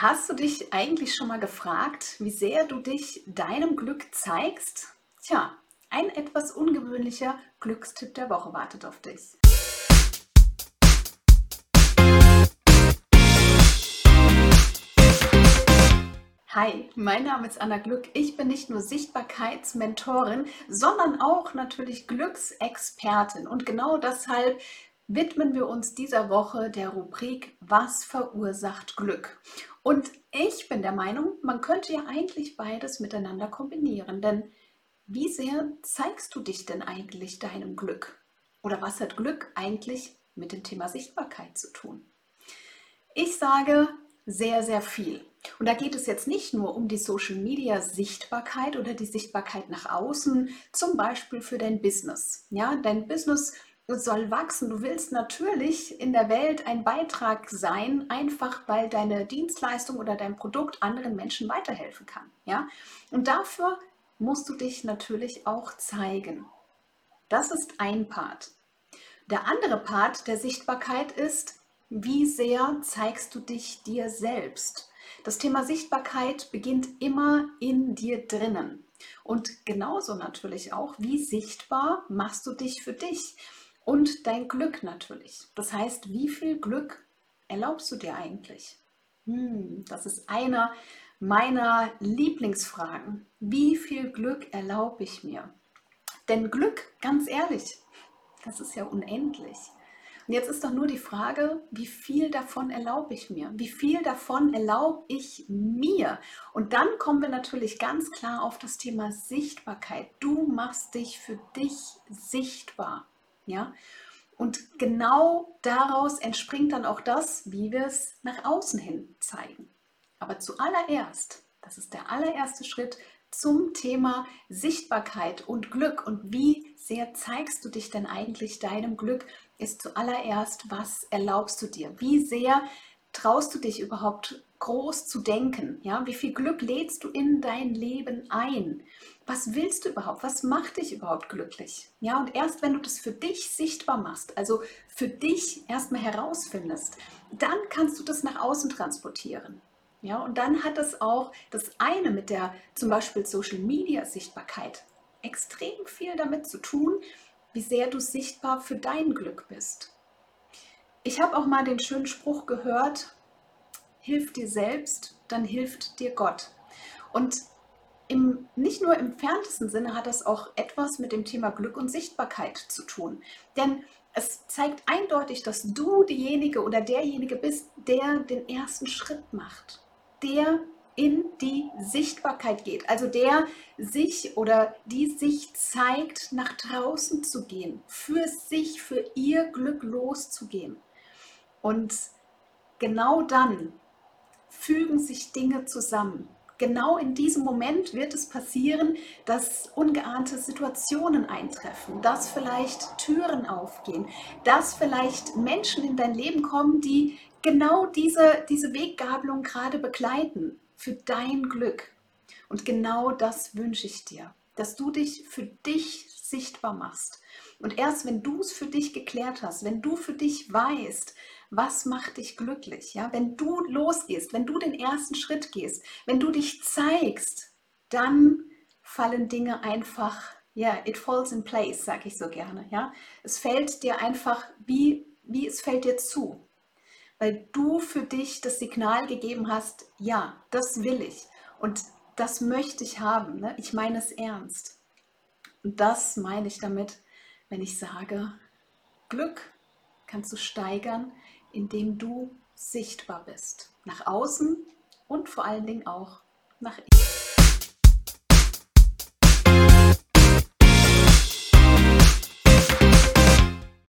Hast du dich eigentlich schon mal gefragt, wie sehr du dich deinem Glück zeigst? Tja, ein etwas ungewöhnlicher Glückstipp der Woche wartet auf dich. Hi, mein Name ist Anna Glück. Ich bin nicht nur Sichtbarkeitsmentorin, sondern auch natürlich Glücksexpertin. Und genau deshalb widmen wir uns dieser Woche der Rubrik Was verursacht Glück? Und ich bin der Meinung, man könnte ja eigentlich beides miteinander kombinieren, denn wie sehr zeigst du dich denn eigentlich deinem Glück? Oder was hat Glück eigentlich mit dem Thema Sichtbarkeit zu tun? Ich sage sehr, sehr viel. Und da geht es jetzt nicht nur um die Social Media Sichtbarkeit oder die Sichtbarkeit nach außen, zum Beispiel für dein Business. Ja, dein Business soll wachsen. Du willst natürlich in der Welt ein Beitrag sein, einfach weil deine Dienstleistung oder dein Produkt anderen Menschen weiterhelfen kann. Ja? Und dafür musst du dich natürlich auch zeigen. Das ist ein Part. Der andere Part der Sichtbarkeit ist, wie sehr zeigst du dich dir selbst? Das Thema Sichtbarkeit beginnt immer in dir drinnen. Und genauso natürlich auch, wie sichtbar machst du dich für dich? Und dein Glück natürlich. Das heißt, wie viel Glück erlaubst du dir eigentlich? Hm, das ist einer meiner Lieblingsfragen. Wie viel Glück erlaube ich mir? Denn Glück, ganz ehrlich, das ist ja unendlich. Und jetzt ist doch nur die Frage, wie viel davon erlaube ich mir? Wie viel davon erlaube ich mir? Und dann kommen wir natürlich ganz klar auf das Thema Sichtbarkeit. Du machst dich für dich sichtbar. Ja? Und genau daraus entspringt dann auch das, wie wir es nach außen hin zeigen. Aber zuallererst, das ist der allererste Schritt zum Thema Sichtbarkeit und Glück und wie sehr zeigst du dich denn eigentlich deinem Glück, ist zuallererst, was erlaubst du dir? Wie sehr traust du dich überhaupt groß zu denken? Ja, wie viel Glück lädst du in dein Leben ein? Was willst du überhaupt? Was macht dich überhaupt glücklich? Ja, und erst wenn du das für dich sichtbar machst, also für dich erstmal herausfindest, dann kannst du das nach außen transportieren. Ja, und dann hat es auch das eine mit der zum Beispiel Social Media Sichtbarkeit extrem viel damit zu tun, wie sehr du sichtbar für dein Glück bist. Ich habe auch mal den schönen Spruch gehört, hilf dir selbst, dann hilft dir Gott. Und im, nicht nur im fernsten Sinne hat das auch etwas mit dem Thema Glück und Sichtbarkeit zu tun. Denn es zeigt eindeutig, dass du diejenige oder derjenige bist, der den ersten Schritt macht, der in die Sichtbarkeit geht, also der sich oder die sich zeigt, nach draußen zu gehen, für sich, für ihr Glück loszugehen. Und genau dann fügen sich Dinge zusammen. Genau in diesem Moment wird es passieren, dass ungeahnte Situationen eintreffen, dass vielleicht Türen aufgehen, dass vielleicht Menschen in dein Leben kommen, die genau diese, diese Weggabelung gerade begleiten für dein Glück. Und genau das wünsche ich dir, dass du dich für dich sichtbar machst. Und erst wenn du es für dich geklärt hast, wenn du für dich weißt, was macht dich glücklich? Ja, wenn du losgehst, wenn du den ersten Schritt gehst, wenn du dich zeigst, dann fallen Dinge einfach, ja, it falls in place, sage ich so gerne. Ja, es fällt dir einfach wie, wie es fällt dir zu, weil du für dich das Signal gegeben hast, ja, das will ich und das möchte ich haben. Ne? Ich meine es ernst. Und das meine ich damit, wenn ich sage, Glück kannst du steigern, indem du sichtbar bist. Nach außen und vor allen Dingen auch nach